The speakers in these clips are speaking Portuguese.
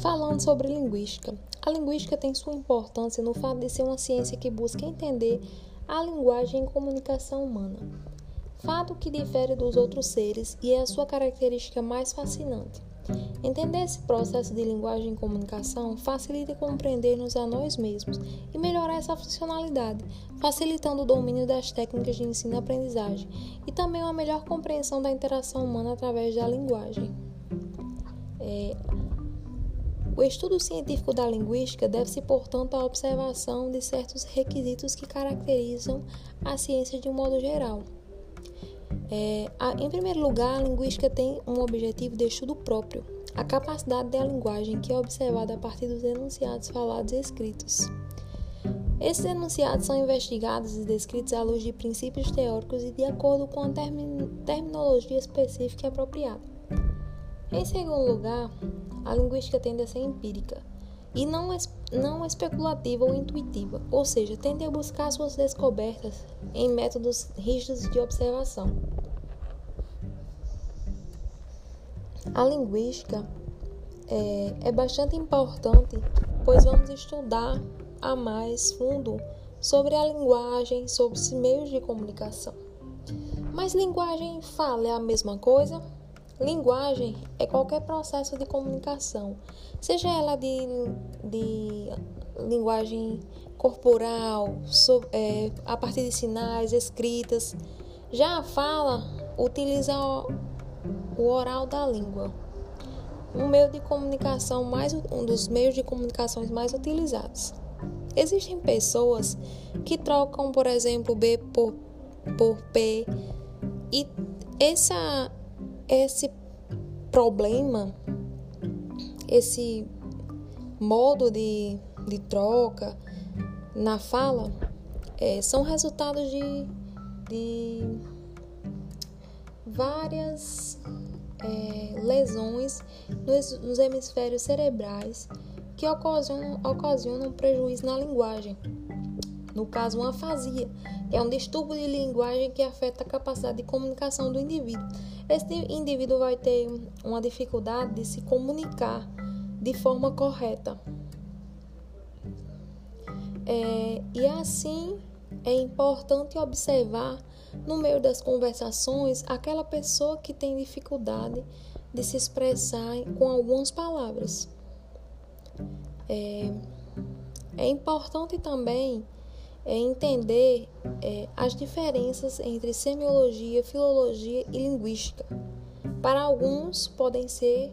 Falando sobre linguística, a linguística tem sua importância no fato de ser uma ciência que busca entender a linguagem e comunicação humana, fato que difere dos outros seres e é a sua característica mais fascinante. Entender esse processo de linguagem e comunicação facilita compreender-nos a nós mesmos e melhorar essa funcionalidade, facilitando o domínio das técnicas de ensino e aprendizagem e também uma melhor compreensão da interação humana através da linguagem. É, o estudo científico da linguística deve-se, portanto, à observação de certos requisitos que caracterizam a ciência de um modo geral. É, a, em primeiro lugar, a linguística tem um objetivo de estudo próprio, a capacidade da linguagem que é observada a partir dos enunciados falados e escritos. Esses enunciados são investigados e descritos à luz de princípios teóricos e de acordo com a terminologia específica e apropriada. Em segundo lugar, a linguística tende a ser empírica e não, não especulativa ou intuitiva, ou seja, tende a buscar suas descobertas em métodos rígidos de observação. A linguística é, é bastante importante, pois vamos estudar a mais fundo sobre a linguagem, sobre os meios de comunicação. Mas linguagem fala é a mesma coisa? Linguagem é qualquer processo de comunicação, seja ela de, de linguagem corporal, so, é, a partir de sinais, escritas. Já a fala utiliza o oral da língua, um meio de comunicação mais um dos meios de comunicação mais utilizados. Existem pessoas que trocam, por exemplo, B por, por P e essa esse problema, esse modo de, de troca na fala é, são resultados de, de várias é, lesões nos, nos, hemisférios cerebrais que ocasionam, ocasionam prejuízo na linguagem. No caso, uma afasia, que é um distúrbio de linguagem que afeta a capacidade de comunicação do indivíduo. Esse indivíduo vai ter uma dificuldade de se comunicar de forma correta. É, e assim é importante observar no meio das conversações aquela pessoa que tem dificuldade de se expressar com algumas palavras. É, é importante também é entender é, as diferenças entre semiologia, filologia e linguística. Para alguns, podem ser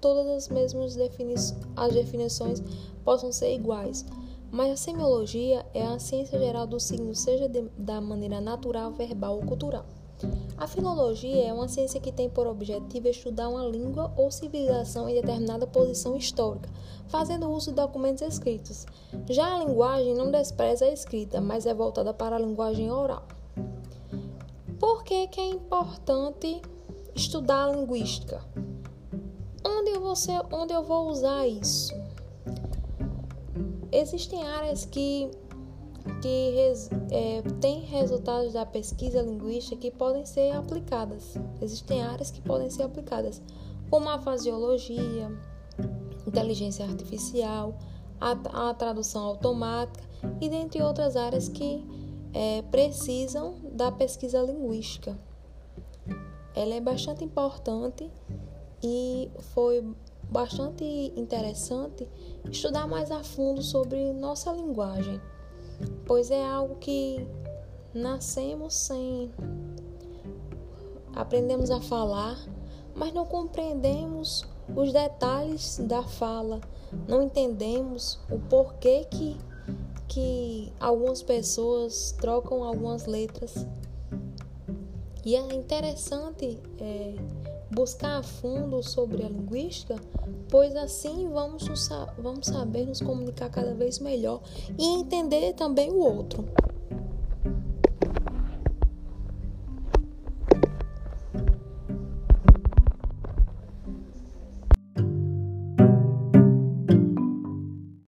todas as mesmas definições, as definições possam ser iguais, mas a semiologia é a ciência geral do signo, seja de, da maneira natural, verbal ou cultural. A filologia é uma ciência que tem por objetivo estudar uma língua ou civilização em determinada posição histórica, fazendo uso de documentos escritos. Já a linguagem não despreza a escrita, mas é voltada para a linguagem oral. Por que, que é importante estudar a linguística? Onde eu, vou ser, onde eu vou usar isso? Existem áreas que que res, é, tem resultados da pesquisa linguística que podem ser aplicadas. Existem áreas que podem ser aplicadas, como a fasiologia, inteligência artificial, a, a tradução automática e dentre outras áreas que é, precisam da pesquisa linguística. Ela é bastante importante e foi bastante interessante estudar mais a fundo sobre nossa linguagem pois é algo que nascemos sem. Aprendemos a falar, mas não compreendemos os detalhes da fala, não entendemos o porquê que, que algumas pessoas trocam algumas letras. E é interessante é, buscar a fundo sobre a linguística, pois assim vamos, vamos saber nos comunicar cada vez melhor e entender também o outro.